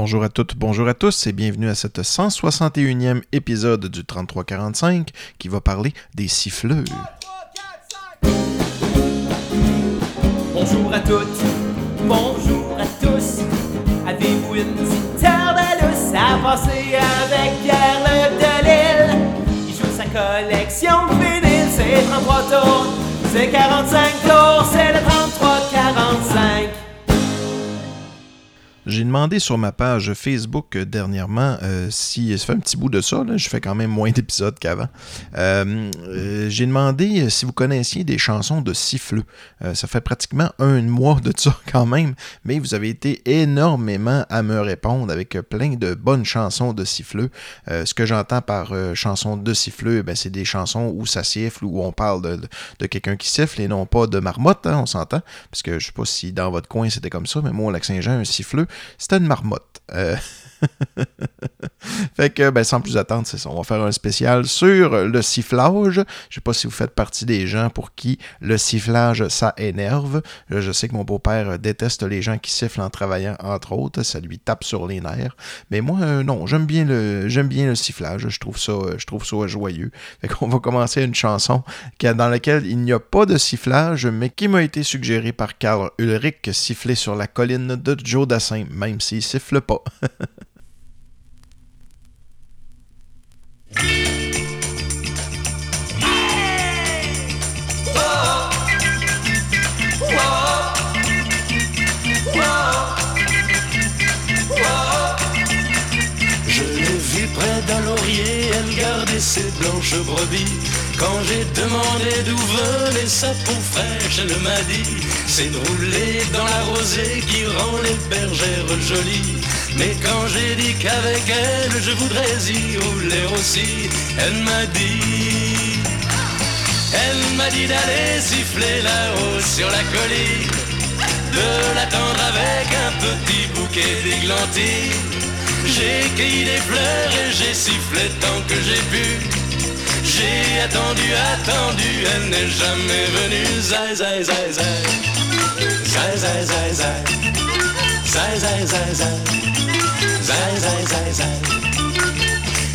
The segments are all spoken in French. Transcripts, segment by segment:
Bonjour à toutes, bonjour à tous et bienvenue à cette 161e épisode du 3345 qui va parler des siffleux. Bonjour à toutes, bonjour à tous. Avez-vous une petite heure de à passer avec Pierre Le Delille? Il joue sa collection de vinyles, c'est 33 tours, c'est 45 tours, c'est le 33-45. J'ai demandé sur ma page Facebook euh, dernièrement euh, si ça fait un petit bout de ça, là, je fais quand même moins d'épisodes qu'avant. Euh, J'ai demandé si vous connaissiez des chansons de siffleux. Ça fait pratiquement un mois de ça quand même, mais vous avez été énormément à me répondre avec plein de bonnes chansons de siffleux. Ce que j'entends par chansons de siffleux, ben, c'est des chansons où ça siffle, où on parle de, de- quelqu'un qui siffle et non pas de marmotte, hein, on s'entend. Parce que je sais pas si dans votre coin c'était comme ça, mais moi au Lac-Saint-Jean, un siffleux, c'était une marmotte. Euh, fait que, ben, sans plus attendre, c'est ça. On va faire un spécial sur le sifflage. Je sais pas si vous faites partie des gens pour qui le sifflage, ça énerve. Euh, Je sais que mon beau-père déteste les gens qui sifflent en travaillant, entre autres. Ça lui tape sur les nerfs. Mais moi, euh, non, j'aime bien le, j'aime bien le sifflage. Je trouve ça, je trouve ça joyeux. Fait qu'on va commencer une chanson dans laquelle il n'y a pas de sifflage, mais qui m'a été suggérée par Karl Ulrich, siffler sur la colline de Joe Dassin, même s'il siffle pas. Je l'ai vue près d'un laurier, elle gardait ses blanches brebis. Quand j'ai demandé d'où venait sa peau fraîche, elle m'a dit C'est de rouler dans la rosée qui rend les bergères jolies. Mais quand j'ai dit qu'avec elle je voudrais y rouler aussi, elle m'a dit Elle m'a dit d'aller siffler là-haut sur la colline de l'attendre avec un petit bouquet d'églantines. J'ai cueilli des fleurs et j'ai sifflé tant que j'ai pu. J'ai attendu, attendu, elle n'est jamais venue. Zai, zai, zai, zai.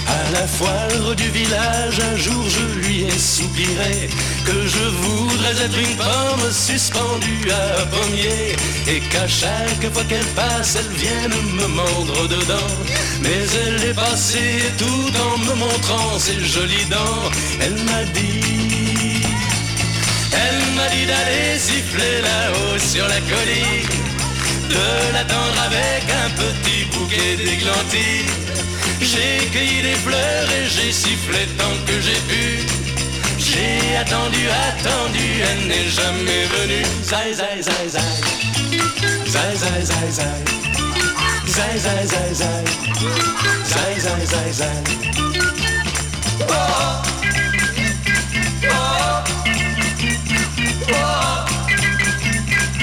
À la foire du village, un jour je lui ai soupiré que je voudrais être une pomme suspendue à un pommier et qu'à chaque fois qu'elle passe, elle vienne me mordre dedans. Mais elle est passée tout en me montrant ses jolies dents. Elle m'a dit, elle m'a dit d'aller siffler là-haut sur la colline, de l'attendre avec un petit bouquet d'églantines. J'ai cueilli des fleurs et j'ai sifflé tant que j'ai pu. J'ai attendu, attendu, elle n'est jamais venue. Zai, zai, zai, zai. Zai, zai, zai.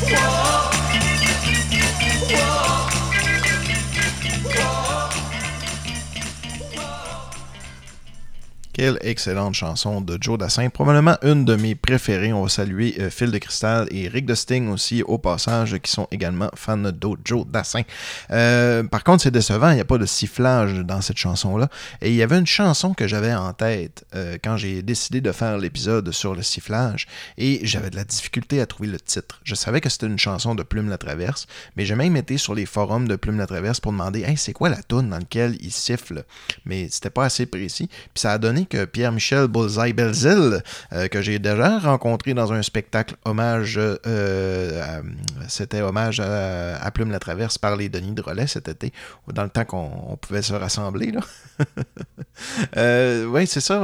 我 Quelle excellente chanson de Joe Dassin. Probablement une de mes préférées. On va saluer euh, Phil de Cristal et Rick de Sting aussi au passage, qui sont également fans de Joe Dassin. Euh, par contre, c'est décevant, il n'y a pas de sifflage dans cette chanson-là. Et il y avait une chanson que j'avais en tête euh, quand j'ai décidé de faire l'épisode sur le sifflage. Et j'avais de la difficulté à trouver le titre. Je savais que c'était une chanson de Plume la Traverse, mais j'ai même été sur les forums de Plume la Traverse pour demander Hey, c'est quoi la tune dans laquelle il siffle Mais c'était pas assez précis. Puis ça a donné Pierre-Michel Bullseye Belzil, euh, que j'ai déjà rencontré dans un spectacle hommage, euh, c'était hommage à, Plume la Traverse par les Denis de Relais cet été, dans le temps qu'on pouvait se rassembler. Là. oui, c'est ça.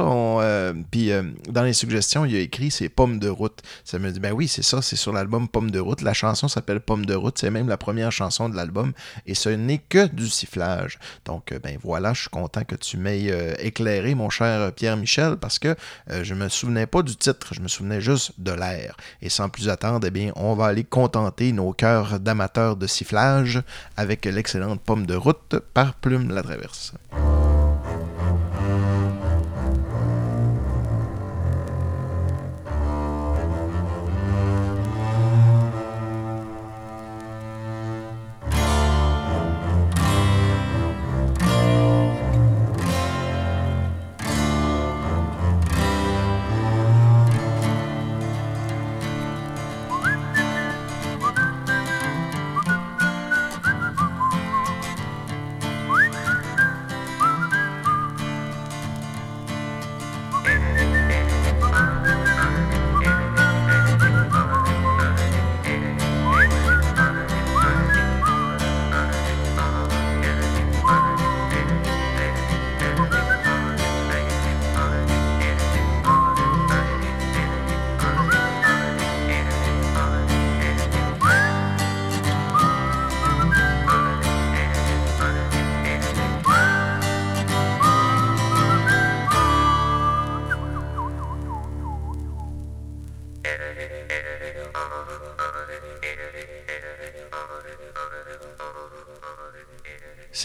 Puis dans les suggestions, il a écrit c'est Pomme de route. Ça me dit, ben oui, c'est ça, c'est sur l'album Pomme de route. La chanson s'appelle Pomme de route, c'est même la première chanson de l'album et ce n'est que du sifflage. Donc, ben voilà, je suis content que tu m'aies euh, éclairé, mon cher Pierre-Michel, parce que euh, je ne me souvenais pas du titre, je me souvenais juste de l'air. Et sans plus attendre, eh bien, on va aller contenter nos cœurs d'amateurs de sifflage avec l'excellente pomme de route par Plume la Traverse.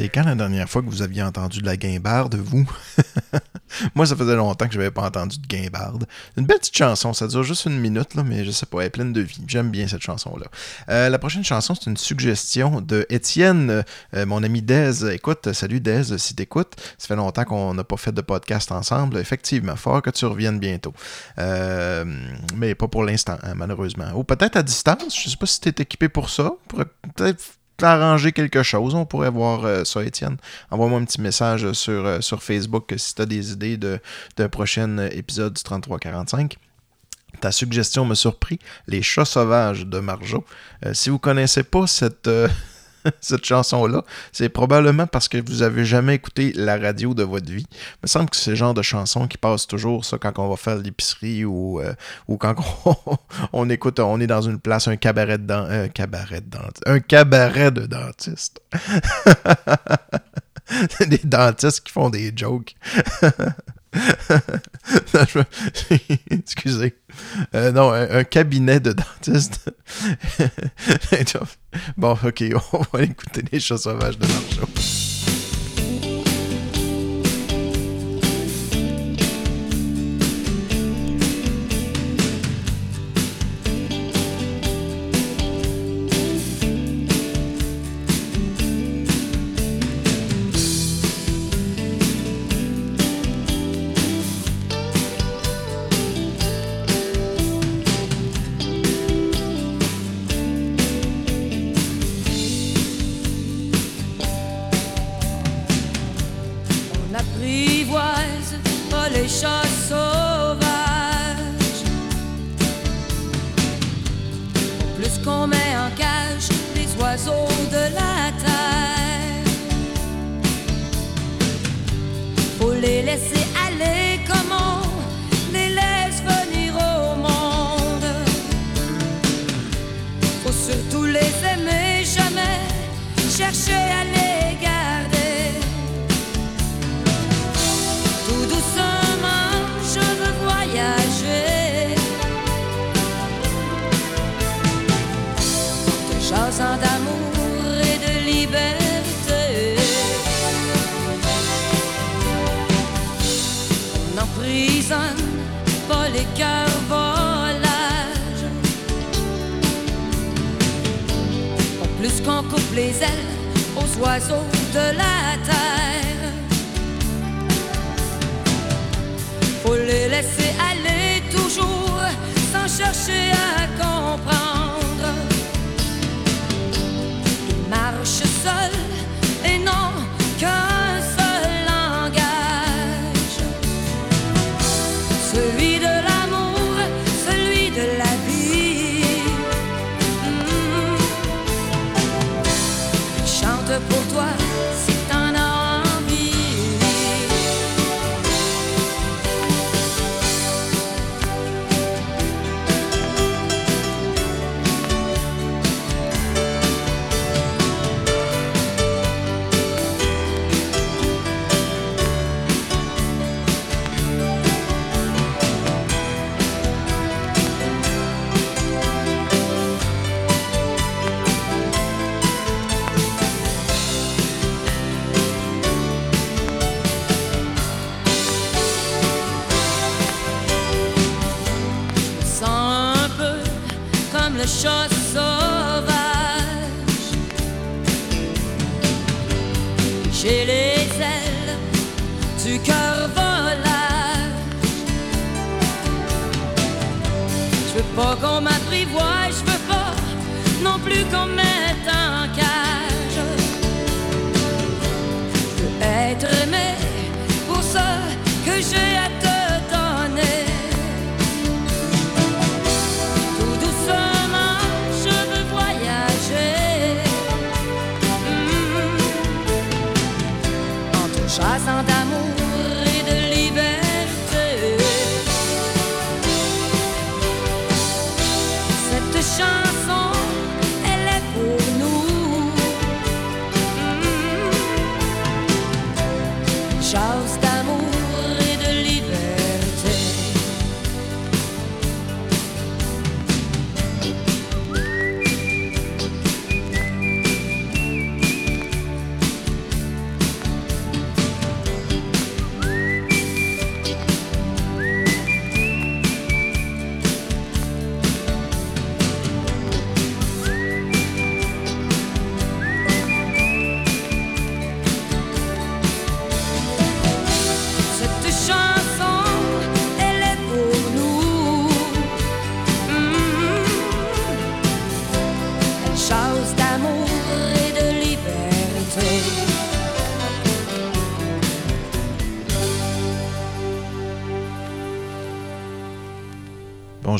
C'est quand la dernière fois que vous aviez entendu de la guimbarde, vous? Moi, ça faisait longtemps que je n'avais pas entendu de guimbarde. Une belle petite chanson, ça dure juste une minute, là, mais je sais pas, elle est pleine de vie. J'aime bien cette chanson-là. Euh, la prochaine chanson, c'est une suggestion de Étienne, euh, mon ami Dez. Écoute, salut Dez, si t'écoutes. Ça fait longtemps qu'on n'a pas fait de podcast ensemble. Effectivement, fort que tu reviennes bientôt. Euh, mais pas pour l'instant, hein, malheureusement. Ou peut-être à distance. Je sais pas si tu es équipé pour ça. Peut-être arranger quelque chose. On pourrait voir euh, ça, Étienne. Envoie-moi un petit message sur, euh, Facebook si tu as des idées d'un prochain épisode du 3345. Ta suggestion me surprit, Les chats sauvages de Marjo. Euh, si vous connaissez pas cette, cette chanson-là, c'est probablement parce que vous avez jamais écouté la radio de votre vie. Il me semble que c'est le genre de chanson qui passe toujours ça quand on va faire l'épicerie ou, euh, ou quand on, écoute, on est dans une place, un cabaret de un cabaret de dentiste, un cabaret de dentiste. des dentistes qui font des jokes. Excusez. Euh, non, un, cabinet de dentiste. bon, ok, on va écouter les chats sauvages de Marjo.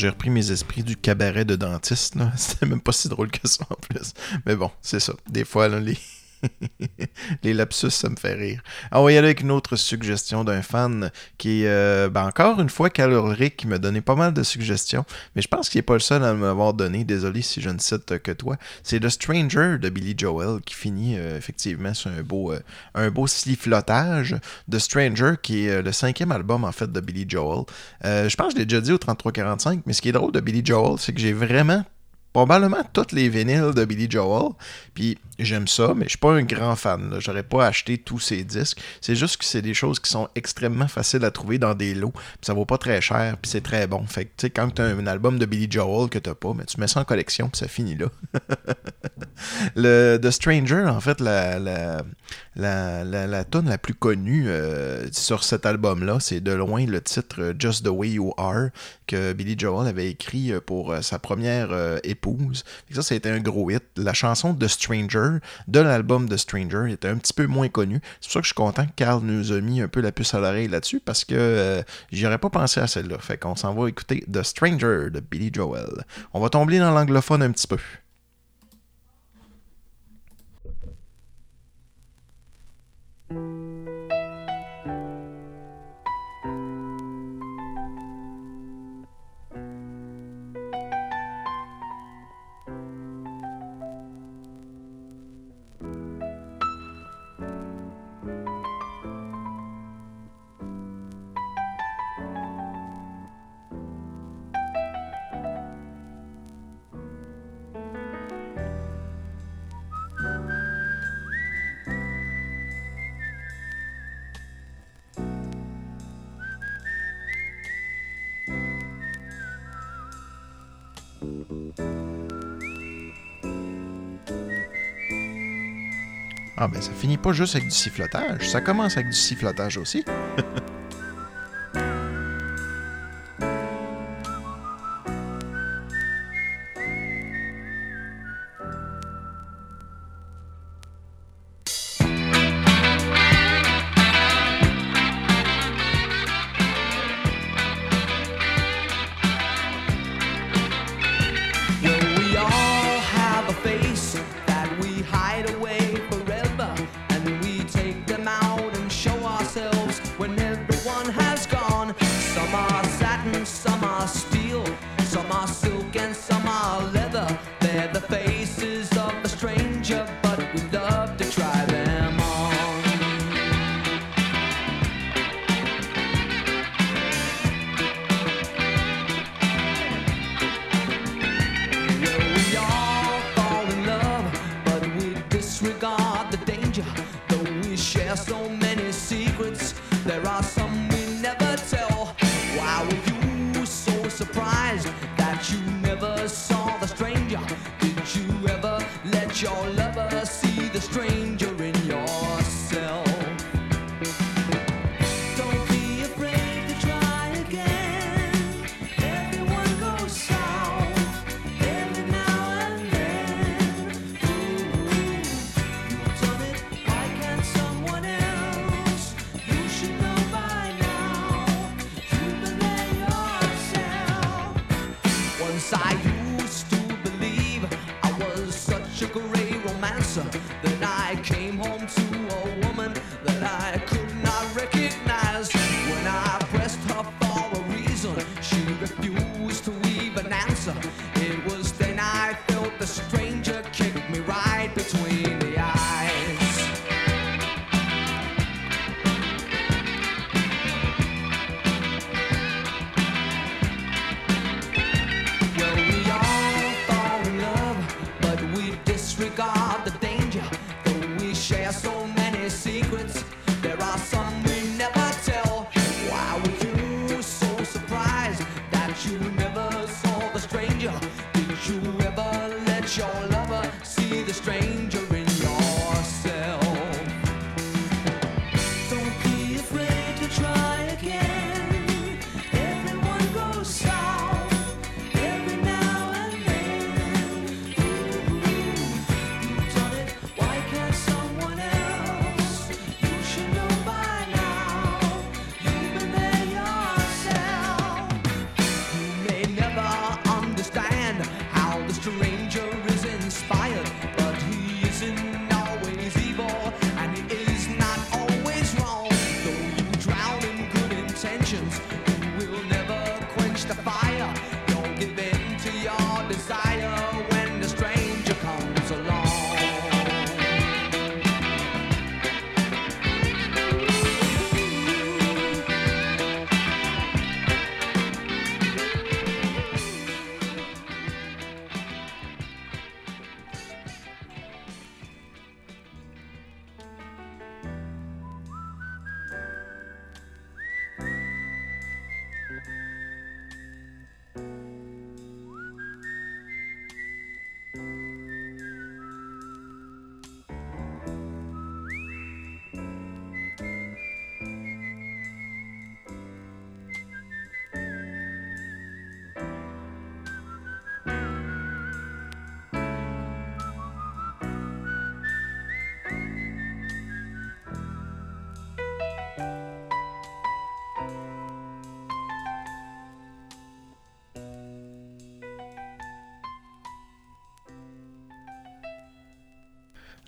J'ai repris mes esprits du cabaret de dentiste. C'était même pas si drôle que ça en plus. Mais bon, c'est ça. Des fois, là, les... les lapsus, ça me fait rire. On va y aller avec une autre suggestion d'un fan qui euh, ben, encore une fois, calorique, qui m'a donné pas mal de suggestions. Mais je pense qu'il n'est pas le seul à m'avoir donné. Désolé si je ne cite que toi. C'est The Stranger de Billy Joel qui finit euh, effectivement sur un beau, euh, un. The Stranger, qui est euh, le cinquième album en fait de Billy Joel. Je pense que je l'ai déjà dit au 3345, mais ce qui est drôle de Billy Joel, c'est que j'ai vraiment probablement toutes les vinyles de Billy Joel. Puis j'aime ça, mais je suis pas un grand fan. J'aurais pas acheté tous ses disques. C'est juste que c'est des choses qui sont extrêmement faciles à trouver dans des lots. Puis ça vaut pas très cher, puis c'est très bon. Fait que tu sais, quand t'as un album de Billy Joel que t'as pas, mais tu mets ça en collection, puis ça finit là. le The Stranger, en fait, la, la, la, la, tune la plus connue euh, sur cet album-là, c'est de loin le titre Just the Way You Are que Billy Joel avait écrit euh, pour euh, sa première épouse. Que ça, ça a été un gros hit. La chanson The Stranger de l'album The Stranger était un petit peu moins connue. C'est pour ça que je suis content que Carl nous a mis un peu la puce à l'oreille là-dessus parce que euh, j'y aurais pas pensé à celle-là. Fait qu'on s'en va écouter The Stranger de Billy Joel. On va tomber dans l'anglophone un petit peu. Ah ben ça finit pas juste avec du sifflotage, ça commence avec du sifflotage aussi. stranger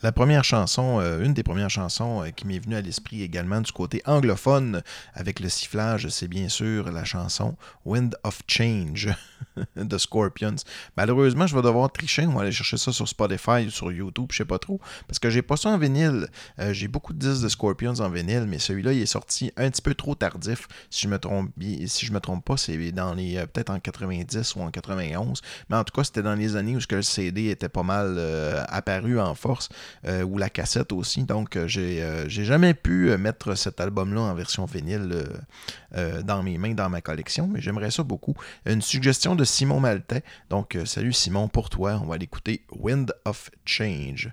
La première chanson, euh, une des premières chansons euh, qui m'est venue à l'esprit également du côté anglophone avec le sifflage, c'est bien sûr la chanson Wind of Change de Scorpions. Malheureusement, je vais devoir tricher, on va aller chercher ça sur Spotify ou sur YouTube, je sais pas trop, parce que j'ai pas ça en vinyle. Euh, j'ai beaucoup de disques de Scorpions en vinyle, mais celui-là, il est sorti un petit peu trop tardif, si je me trompe, si je me trompe pas, c'est dans les euh, peut-être en 90 ou en 91, mais en tout cas, c'était dans les années où le CD était pas mal euh, apparu en force ou la cassette aussi. Donc, j'ai jamais pu mettre cet album-là en version vinyle dans mes mains, dans ma collection, mais j'aimerais ça beaucoup. Une suggestion de Simon Maltais. Donc, euh, salut Simon, pour toi, on va l'écouter Wind of Change.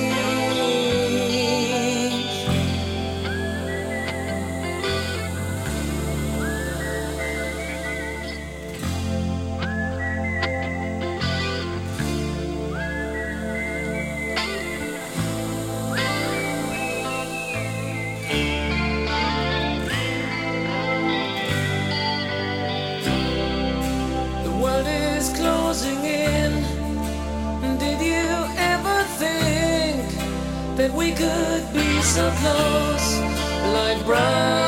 of lows lie brown.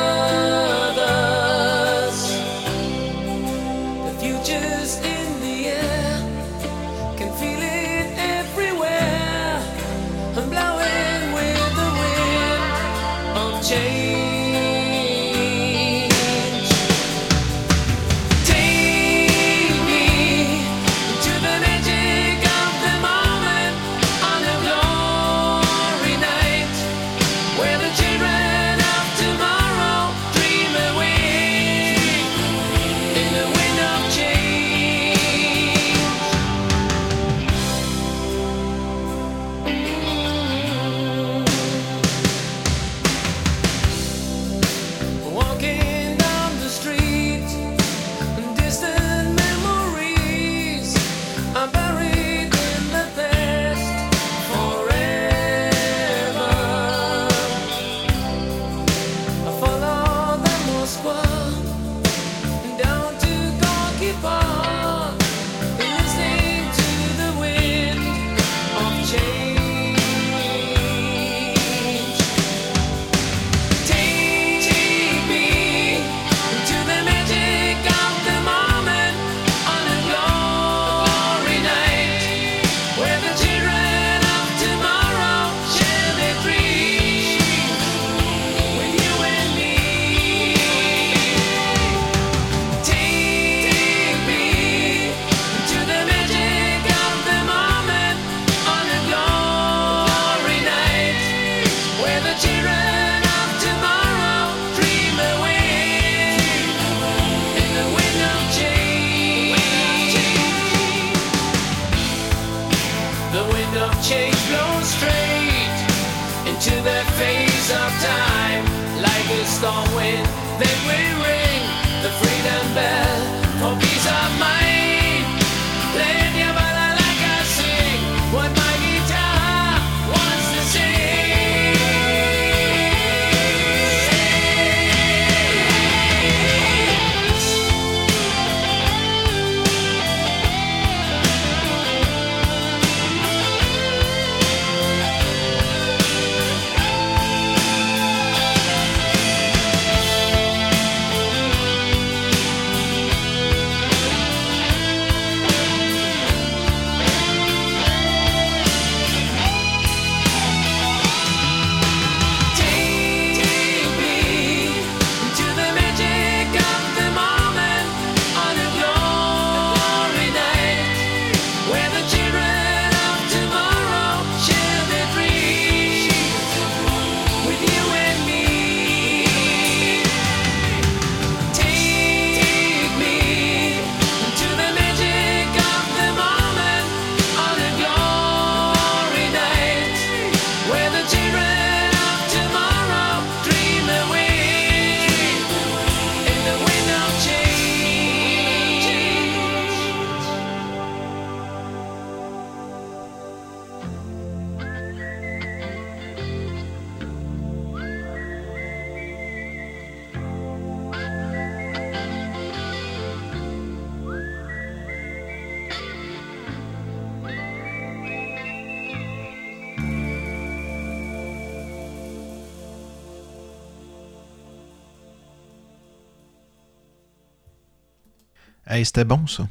C'était bon ça.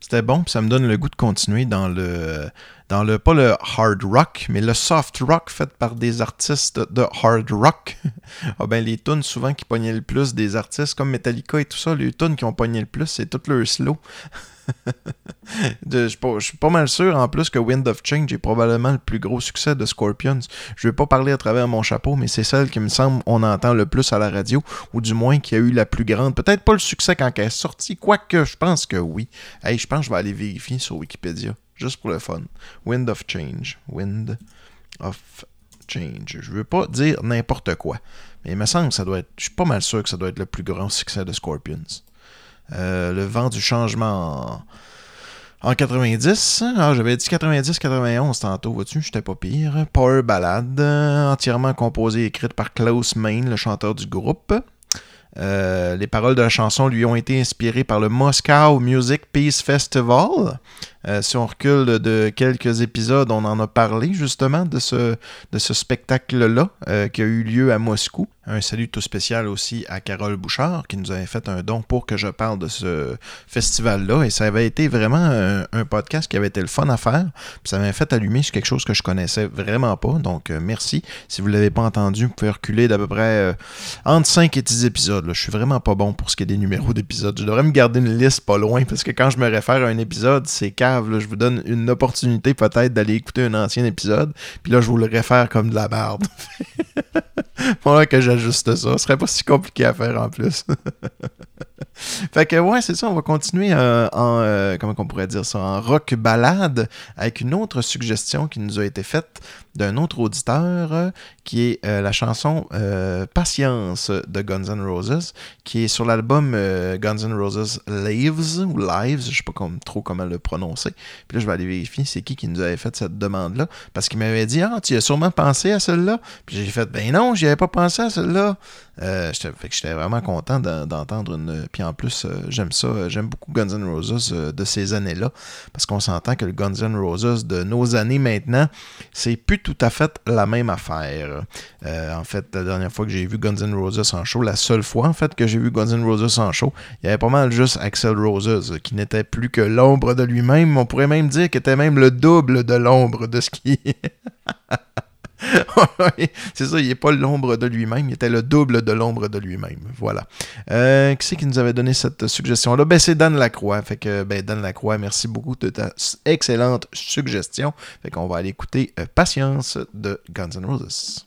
C'était bon, puis ça me donne le goût de continuer dans le dans le pas le hard rock, mais le soft rock fait par des artistes de hard rock. ah ben les tunes souvent qui pognaient le plus des artistes comme Metallica et tout ça, les tunes qui ont pogné le plus, c'est tout leur slow. Je suis pas- pas mal sûr en plus que Wind of Change est probablement le plus gros succès de Scorpions. Je vais pas parler à travers mon chapeau, mais c'est celle qui me semble on entend le plus à la radio, ou du moins qui a eu la plus grande. Peut-être pas le succès quand elle est sortie, quoique je pense que oui. Hey, je pense que je vais aller vérifier sur Wikipédia, juste pour le fun. Wind of Change. Wind of Change. Je veux pas dire n'importe quoi, mais il me semble que ça doit être. Je suis pas mal sûr que ça doit être le plus grand succès de Scorpions. Euh, le vent du changement en, en 90. Ah, j'avais dit 90-91 tantôt, vois-tu, j'étais pas pire. Power Ballade, entièrement composée et écrite par Klaus Main, le chanteur du groupe. Euh, les paroles de la chanson lui ont été inspirées par le Moscow Music Peace Festival, Euh, si on recule de, quelques épisodes, on en a parlé justement de ce, spectacle-là euh, qui a eu lieu à Moscou. Un salut tout spécial aussi à Carole Bouchard qui nous avait fait un don pour que je parle de ce festival-là. Et ça avait été vraiment un, podcast qui avait été le fun à faire. Ça m'avait fait allumer sur quelque chose que je connaissais vraiment pas. Donc euh, merci. Si vous ne l'avez pas entendu, vous pouvez reculer d'à peu près entre 5 et 10 épisodes. Là. Je suis vraiment pas bon pour ce qui est des numéros d'épisodes. Je devrais me garder une liste pas loin parce que quand je me réfère à un épisode, c'est Je vous donne une opportunité peut-être d'aller écouter un ancien épisode. Puis là, je vous le réfère comme de la merde. Faudra que j'ajuste ça. Ce serait pas si compliqué à faire en plus. fait que ouais, c'est ça. On va continuer euh, en euh, comment on pourrait dire ça? En rock balade avec une autre suggestion qui nous a été faite d'un autre auditeur euh, qui est euh, la chanson euh, Patience de Guns N' Roses qui est sur l'album euh, Guns N' Roses Lives ou Lives, je sais pas trop comment le prononcer. Puis là, je vais aller vérifier c'est qui qui nous avait fait cette demande-là parce qu'il m'avait dit Ah, tu as sûrement pensé à celle-là. Puis j'ai fait Ben non, j'y avais pas pensé à celle-là. J'étais- vraiment content d'en- d'entendre une. Puis en plus, j'aime ça. J'aime beaucoup Guns N' Roses de ces années-là. Parce qu'on s'entend que le Guns N' Roses de nos années maintenant, c'est plus tout à fait la même affaire. Euh, en fait, la dernière fois que j'ai vu Guns N' Roses en show, la seule fois en fait que j'ai vu Guns N' Roses en show, il y avait pas mal juste Axel Roses, qui n'était plus que l'ombre de lui-même. On pourrait même dire qu'il était même le double de l'ombre de ce qui c'est ça, il n'est pas l'ombre de lui-même, il était le double de l'ombre de lui-même. Voilà. Euh, qui c'est qui nous avait donné cette suggestion-là? Ben, c'est Dan Lacroix. Fait que, ben, Dan Lacroix, merci beaucoup de ta excellente suggestion. Fait qu'on va aller écouter euh, Patience de Guns N' Roses.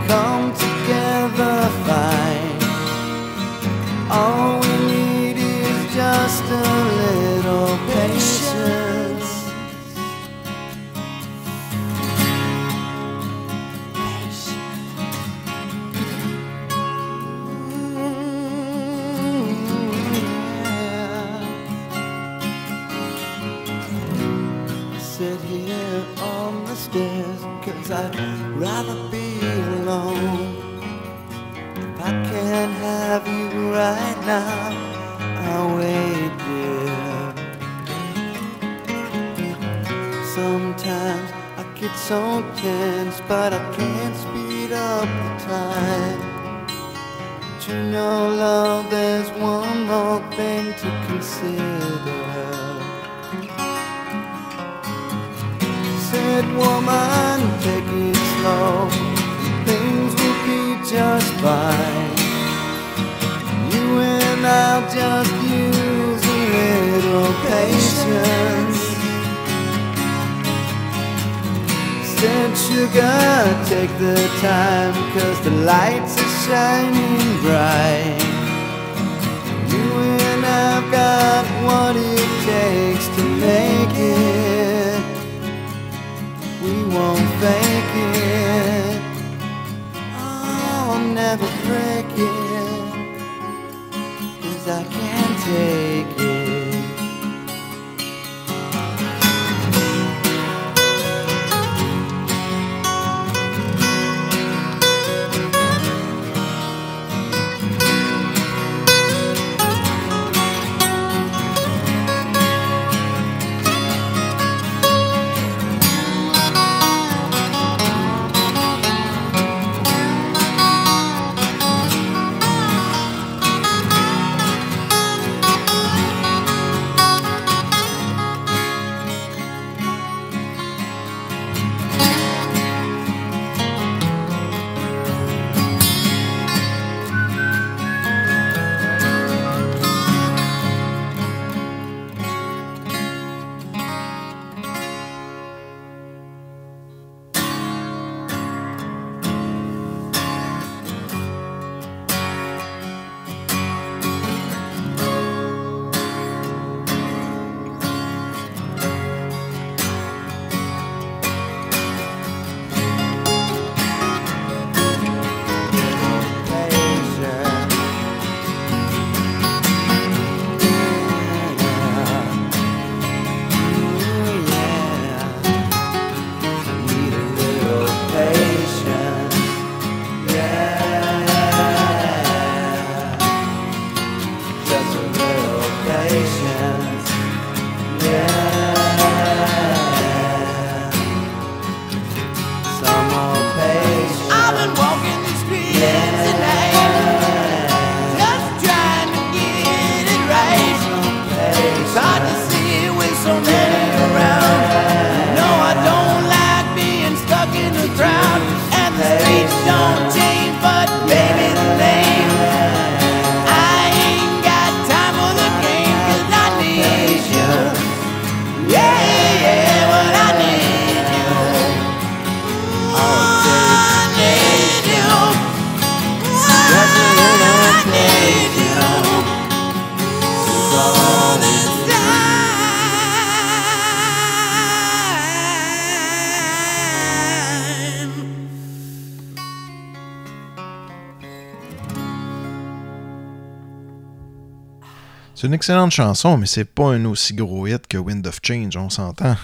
C'est une excellente chanson, mais c'est pas un aussi gros hit que Wind of Change, on s'entend.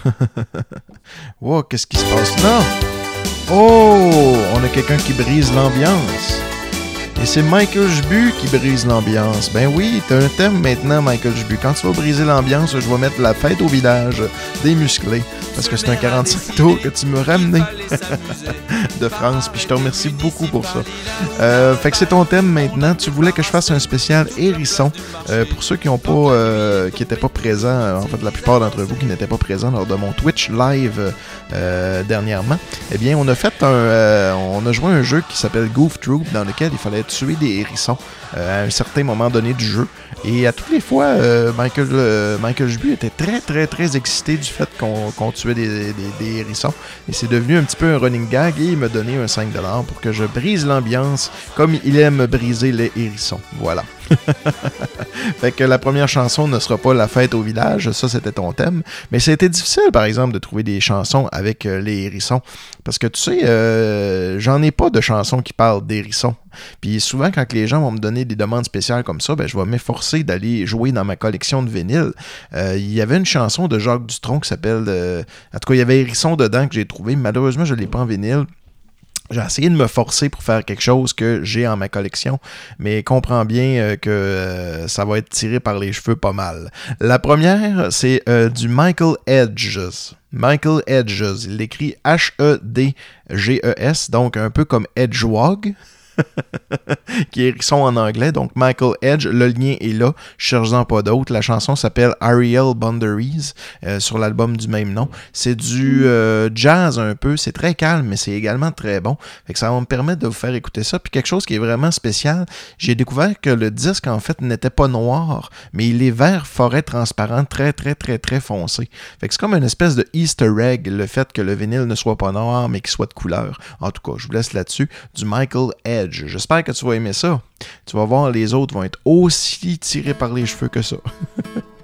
wow, qu'est-ce qui se passe là? Oh, on a quelqu'un qui brise l'ambiance. Et c'est Michael Jbu qui brise l'ambiance. Ben oui, t'as un thème maintenant, Michael Jbu. Quand tu vas briser l'ambiance, je vais mettre la fête au village des musclés. Parce que c'est un 45 tours que tu m'as ramené de France. Puis je te remercie beaucoup pour ça. Euh, fait que c'est ton thème maintenant. Tu voulais que je fasse un spécial hérisson. Euh, pour ceux qui ont pas, euh, qui étaient pas présents, en fait la plupart d'entre vous qui n'étaient pas présents lors de mon Twitch live dernièrement, eh bien on a fait un, on a joué un jeu qui s'appelle Goof Troop dans lequel il fallait tuer des hérissons euh, à un certain moment donné du jeu. Et à toutes les fois, euh, Michael, euh, Michael Jbu était très, très, très excité du fait qu'on tuait des hérissons. Et c'est devenu un petit peu un running gag et il m'a donné un 5$ pour que je brise l'ambiance comme il aime briser les hérissons. Voilà. fait que la première chanson ne sera pas la fête au village, ça c'était ton thème. Mais c'était difficile, par exemple, de trouver des chansons avec euh, les hérissons. Parce que tu sais, euh, j'en ai pas de chansons qui parlent d'hérissons. Puis souvent, quand les gens vont me donner des demandes spéciales comme ça, ben, je vais m'efforcer d'aller jouer dans ma collection de vinyles. Euh, Il y avait une chanson de Jacques Dutronc qui s'appelle. euh, en tout cas, il y avait Hérisson dedans que j'ai trouvé. Malheureusement, je ne l'ai pas en vinyle. J'ai essayé de me forcer pour faire quelque chose que j'ai en ma collection, mais comprends bien euh, que euh, ça va être tiré par les cheveux pas mal. La première, c'est du Michael Edges. Michael Edges. Il l'écrit H-E-D-G-E-S, donc un peu comme Edgewog. qui hérisson en anglais. Donc, Michael Edge, le lien est là. Cherche-en pas d'autres. La chanson s'appelle Ariel Boundaries euh, sur l'album du même nom. C'est du euh, jazz un peu. C'est très calme, mais c'est également très bon. Ça va me permettre de vous faire écouter ça. Puis quelque chose qui est vraiment spécial, j'ai découvert que le disque, en fait, n'était pas noir, mais il est vert forêt transparent, très, très, très, très foncé. Fait c'est comme une espèce de Easter egg, le fait que le vinyle ne soit pas noir, mais qu'il soit de couleur. En tout cas, je vous laisse là-dessus. Du Michael J'espère que tu vas aimer ça. Tu vas voir, les autres vont être aussi tirés par les cheveux que ça.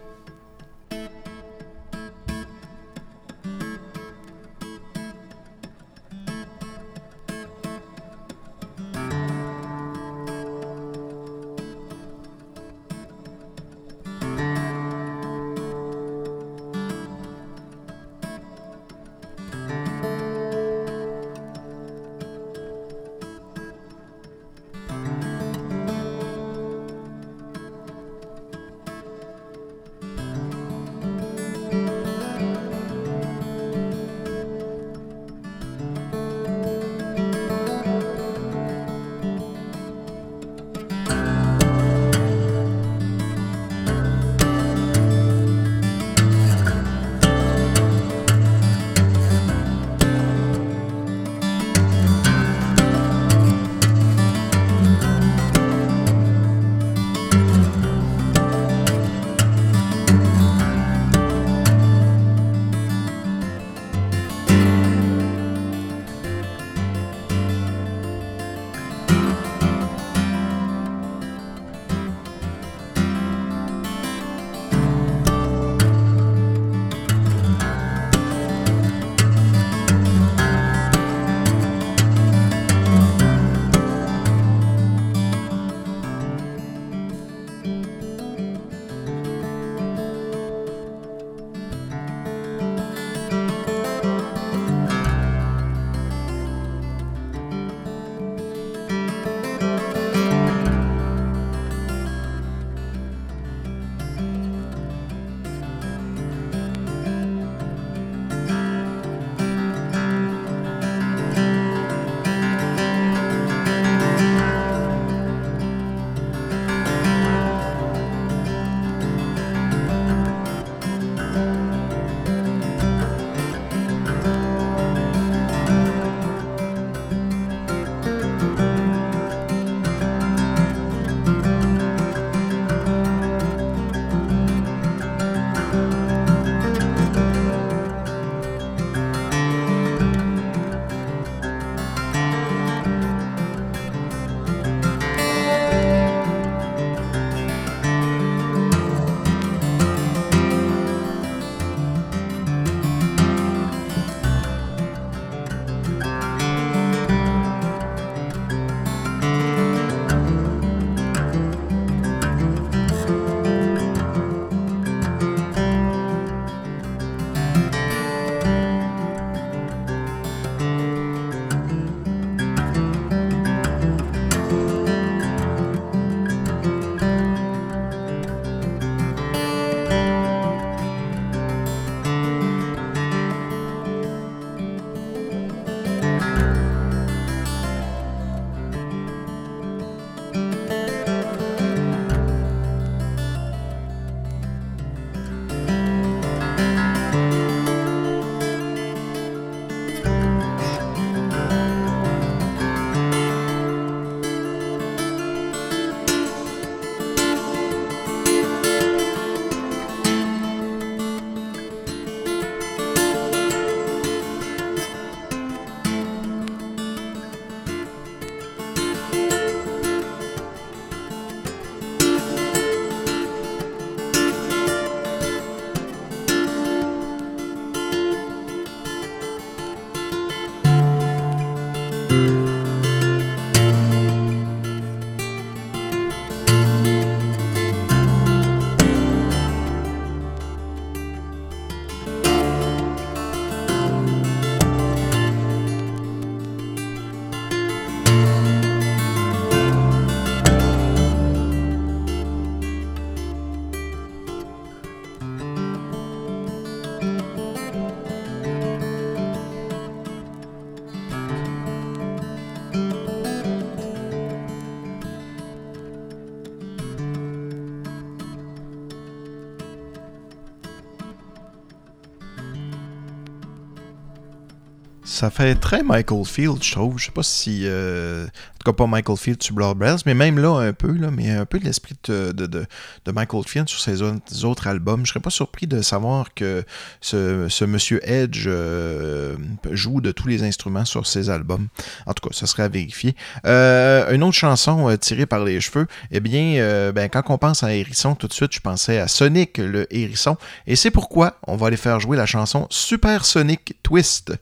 Ça fait très Michael Field, je trouve. Je sais pas si. euh, en tout cas, pas Michael Field sur Blood Bells, mais même là, un peu, là, mais un peu de l'esprit de, de, de- Michael Field sur ses autres albums. Je serais pas surpris de savoir que ce, ce monsieur Edge euh, joue de tous les instruments sur ses albums. En tout cas, ça serait à vérifier. Euh, une autre chanson tirée par les cheveux, eh bien, ben, quand on pense à Hérisson, tout de suite, je pensais à Sonic le Hérisson. Et c'est pourquoi on va aller faire jouer la chanson Super Sonic Twist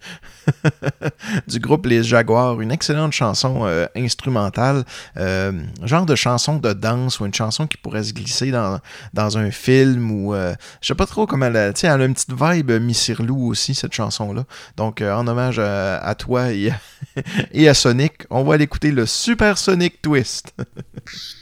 du groupe Les Jaguars. Une excellente chanson euh, instrumentale, euh, genre de chanson de danse ou une chanson qui pourrait se glisser dans, un film ou euh, je sais pas trop comment elle elle a une petite vibe Missirlou aussi, cette chanson-là. Donc, euh, en hommage à, toi et à, et à Sonic, on va aller écouter le Super Sonic Twist.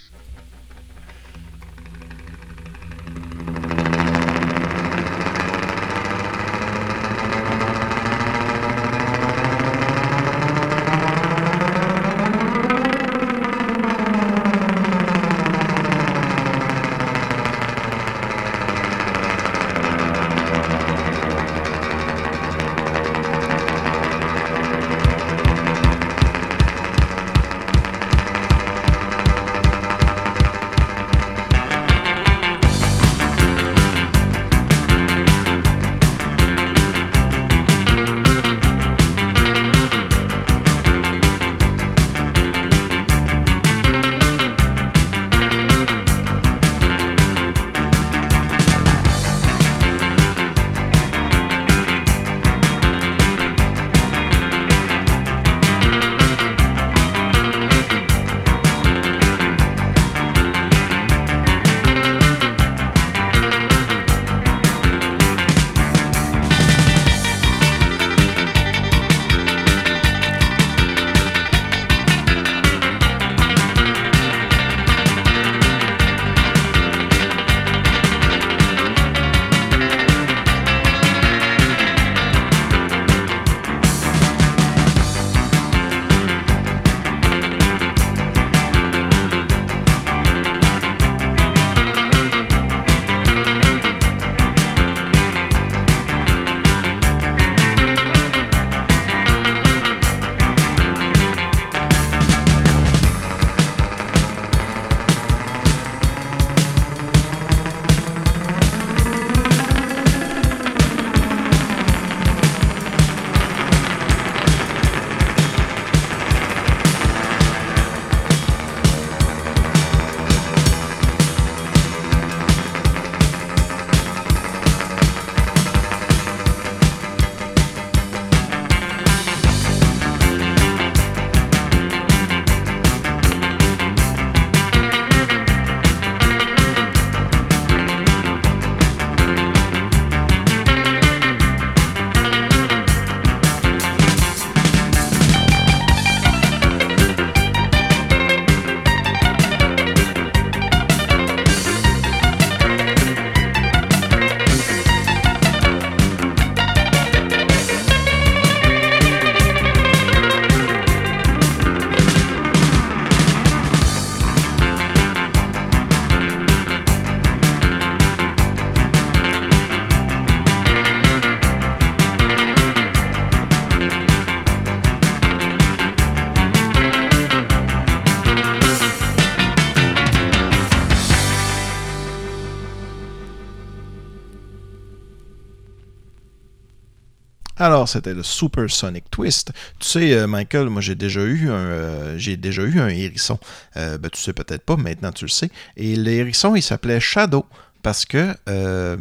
Alors, c'était le Super Sonic Twist. Tu sais, euh, Michael, moi j'ai déjà eu un, euh, j'ai déjà eu un hérisson. Euh, ben, tu sais peut-être pas, maintenant tu le sais. Et le hérisson, il s'appelait Shadow. Parce que euh,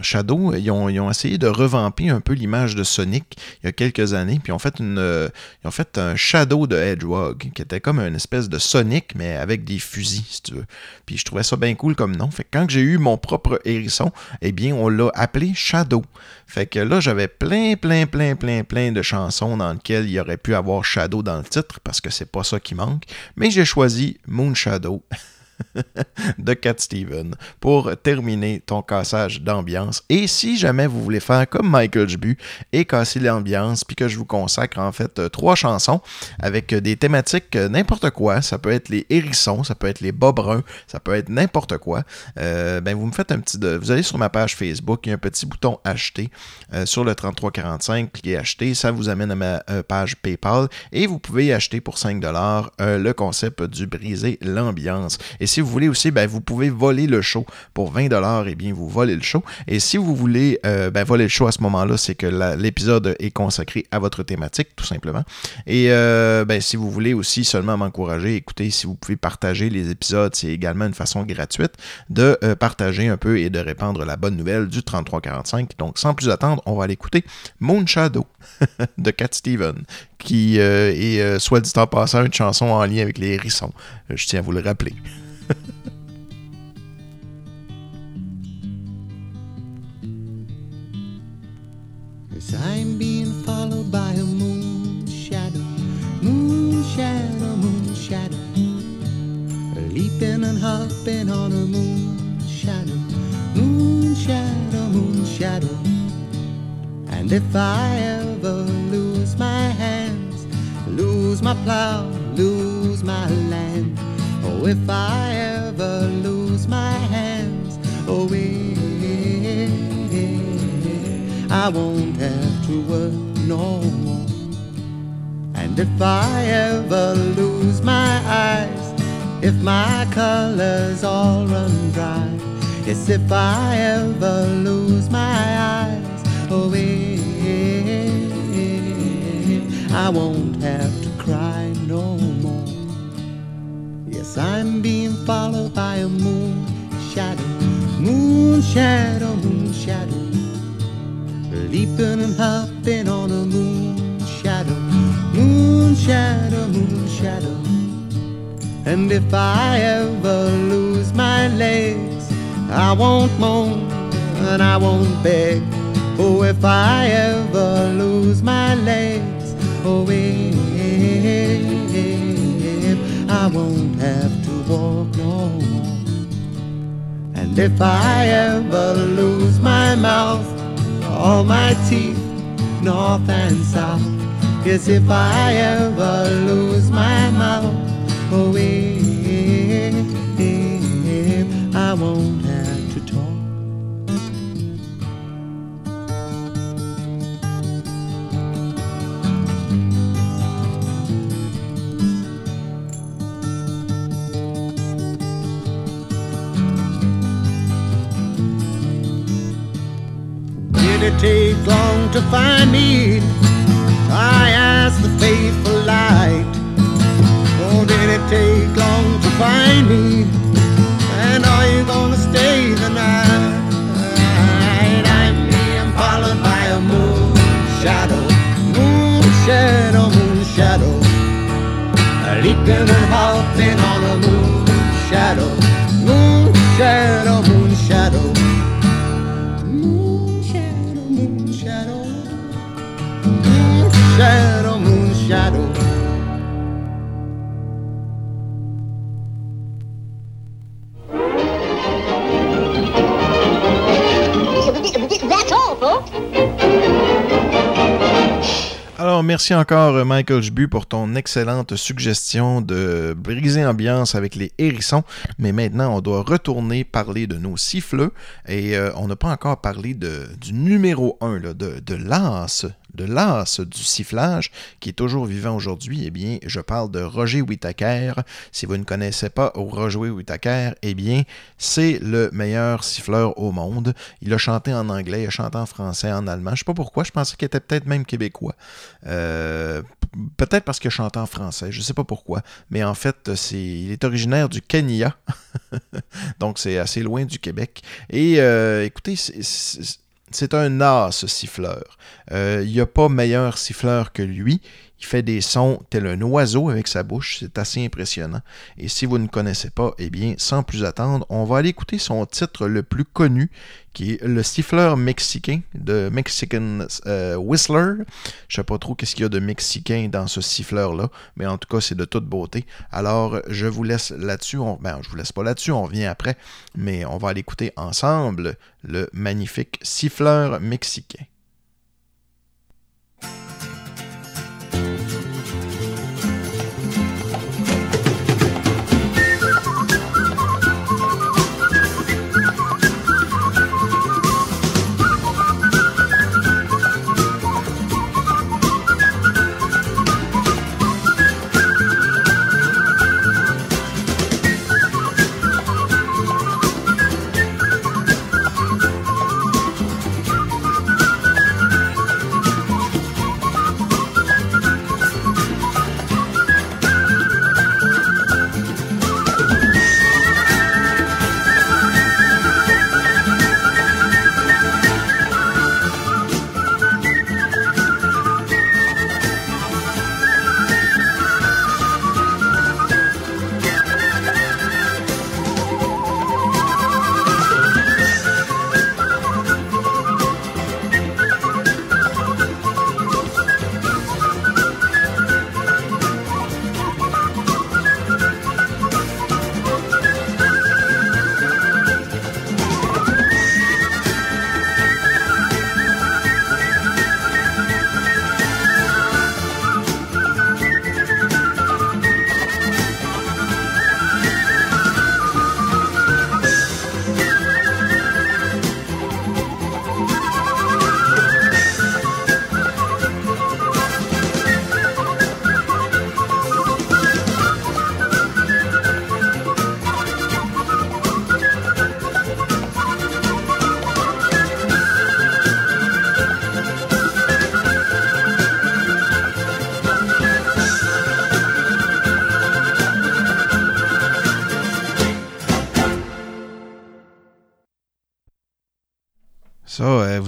Shadow, ils ont, essayé de revamper un peu l'image de Sonic il y a quelques années, puis ils ont fait, euh, ils ont fait un Shadow de Hedgehog, qui était comme une espèce de Sonic, mais avec des fusils, si tu veux. Puis je trouvais ça bien cool comme nom. Fait que quand j'ai eu mon propre hérisson, eh bien, on l'a appelé Shadow. Fait que là, j'avais plein, plein, plein, plein, plein de chansons dans lesquelles il aurait pu avoir Shadow dans le titre, parce que c'est pas ça qui manque. Mais j'ai choisi Moon Shadow. de Cat Steven pour terminer ton cassage d'ambiance. Et si jamais vous voulez faire comme Michael Jbu et casser l'ambiance, puis que je vous consacre en fait euh, trois chansons avec euh, des thématiques euh, n'importe quoi, ça peut être les hérissons, ça peut être les bas bruns, ça peut être n'importe quoi, ben vous me faites un petit... De... Vous allez sur ma page Facebook, il y a un petit bouton acheter sur le 3345, cliquez acheter, ça vous amène à ma page PayPal et vous pouvez acheter pour 5$ euh, le concept du briser l'ambiance. Et si vous voulez aussi, ben, vous pouvez voler le show pour 20$, et bien vous volez le show. Et si vous voulez euh, ben, voler le show à ce moment-là, c'est que l'épisode est consacré à votre thématique, tout simplement. Et euh, ben, si vous voulez aussi seulement m'encourager, écoutez, si vous pouvez partager les épisodes, c'est également une façon gratuite de euh, partager un peu et de répandre la bonne nouvelle du 3345. Donc, sans plus attendre, on va aller écouter Moon Shadow de Cat Steven, qui est, soit dit en passant, une chanson en lien avec les hérissons. Je tiens à vous le rappeler. I'm being followed by a moon shadow, moon shadow, moon shadow, leaping and hopping on a moon shadow, moon shadow, moon shadow. And if I ever lose my hands, lose my plow, lose my land, oh, if I ever lose my hands, oh, eh, I won't have to work no more. And if I ever lose my eyes, if my colors all run dry, yes, if I ever lose my eyes, oh, eh, I won't have to cry no more. Yes, I'm being followed by a moon shadow, moon shadow, moon shadow leaping and hopping on a moon shadow, moon shadow, moon shadow. And if I ever lose my legs, I won't moan and I won't beg. Oh, if I ever lose my legs, oh, if I won't have to walk no more. And if I ever lose my mouth, all my teeth, north and south. Yes, if I ever lose my mouth, oh, if I won't it take long to find me? I asked the faithful light. Oh, did it take long to find me? And are you gonna stay the night? I'm being followed by a moon shadow, moon shadow, moon shadow. Leaping and hopping on a moon shadow, moon shadow, moon shadow. Shadow, moon shadow. That's all, folks. Alors, merci encore, euh, Michael Jbu, pour ton excellente suggestion de briser ambiance avec les hérissons. Mais maintenant, on doit retourner parler de nos siffleux. Et euh, on n'a pas encore parlé de, du numéro 1, là, de, de l'as, de l'as du sifflage, qui est toujours vivant aujourd'hui. Eh bien, je parle de Roger Whittaker. Si vous ne connaissez pas Roger Whittaker, eh bien, c'est le meilleur siffleur au monde. Il a chanté en anglais, il a chanté en français, en allemand. Je sais pas pourquoi, je pensais qu'il était peut-être même québécois. Euh, peut-être parce qu'il chante en français, je ne sais pas pourquoi, mais en fait, il est originaire du Kenya, donc c'est assez loin du Québec. Et euh, écoutez, c'est- c'est un as, ce siffleur. Euh, Il n'y a pas meilleur siffleur que lui. Fait des sons tel un oiseau avec sa bouche. C'est assez impressionnant. Et si vous ne connaissez pas, eh bien, sans plus attendre, on va aller écouter son titre le plus connu, qui est le siffleur mexicain de Mexican euh, Whistler. Je sais pas trop qu'est-ce qu'il y a de mexicain dans ce siffleur-là, mais en tout cas, c'est de toute beauté. Alors, je vous laisse là-dessus. Ben, je vous laisse pas là-dessus, on revient après, mais on va aller écouter ensemble le magnifique siffleur mexicain.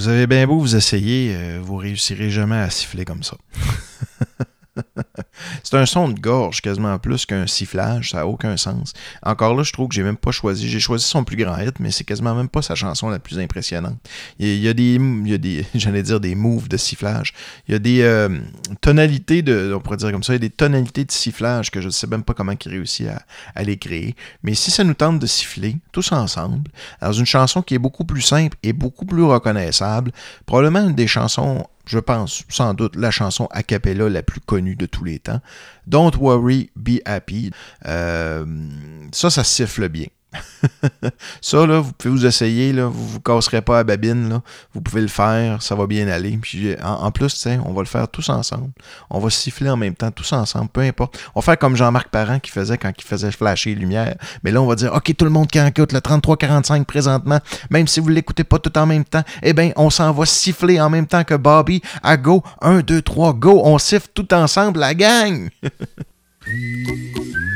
Vous avez bien beau vous essayer, euh, vous réussirez jamais à siffler comme ça. Un son de gorge quasiment plus qu'un sifflage, ça n'a aucun sens. Encore là, je trouve que j'ai même pas choisi. J'ai choisi son plus grand hit, mais c'est quasiment même pas sa chanson la plus impressionnante. Il y a, des, des j'allais dire des moves de sifflage. Il y a des euh, tonalités de, on pourrait dire comme ça, il y a des tonalités de sifflage que je ne sais même pas comment il réussit à, à les créer. Mais si ça nous tente de siffler tous ensemble, dans une chanson qui est beaucoup plus simple et beaucoup plus reconnaissable, probablement une des chansons je pense, sans doute, la chanson a cappella la plus connue de tous les temps. Don't Worry, Be Happy. Euh, ça, ça siffle bien. ça, là, vous pouvez vous essayer, là, vous vous casserez pas à babine, là. vous pouvez le faire, ça va bien aller. Puis, en, plus, on va le faire tous ensemble. On va siffler en même temps, tous ensemble, peu importe. On va faire comme Jean-Marc Parent qui faisait quand il faisait flasher les lumières. Mais là, on va dire, OK, tout le monde qui écoute le 33-45 présentement, même si vous ne l'écoutez pas tout en même temps, eh bien, on s'en va siffler en même temps que Bobby. À go, 1, 2, 3, go, on siffle tout ensemble, la gang!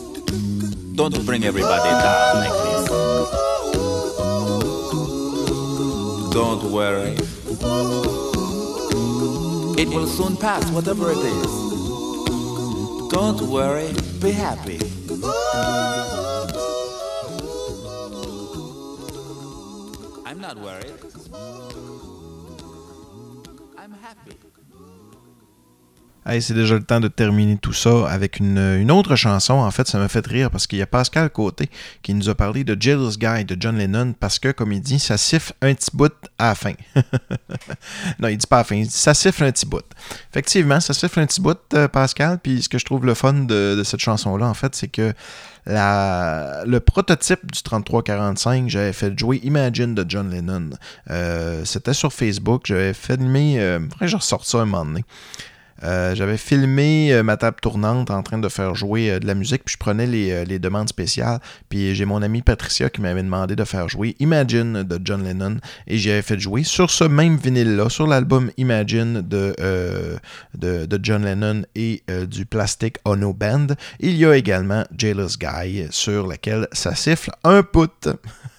Don't bring everybody down like this. Don't worry. It will soon pass, whatever it is. Don't worry, be happy. I'm not worried. I'm happy. Hey, c'est déjà le temps de terminer tout ça avec une, une autre chanson. En fait, ça m'a fait rire parce qu'il y a Pascal Côté qui nous a parlé de Jealous Guy de John Lennon parce que, comme il dit, ça siffle un petit bout à la fin. non, il dit pas à la fin, il dit ça siffle un petit bout. Effectivement, ça siffle un petit bout, euh, Pascal. Puis ce que je trouve le fun de, cette chanson-là, en fait, c'est que le prototype du 3345, j'avais fait jouer Imagine de John Lennon. Euh, C'était sur Facebook, j'avais filmé, euh, je ressorte ça un moment donné. Euh, j'avais filmé euh, ma table tournante en train de faire jouer euh, de la musique, puis je prenais les, demandes spéciales. Puis j'ai mon amie Patricia qui m'avait demandé de faire jouer Imagine de John Lennon, et j'y avais fait jouer sur ce même vinyle-là, sur l'album Imagine de, John Lennon et du Plastic Ono Band. Il y a également Jailous Guy, sur laquelle ça siffle un pouce.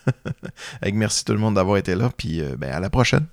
Avec merci tout le monde d'avoir été là, puis ben, à la prochaine.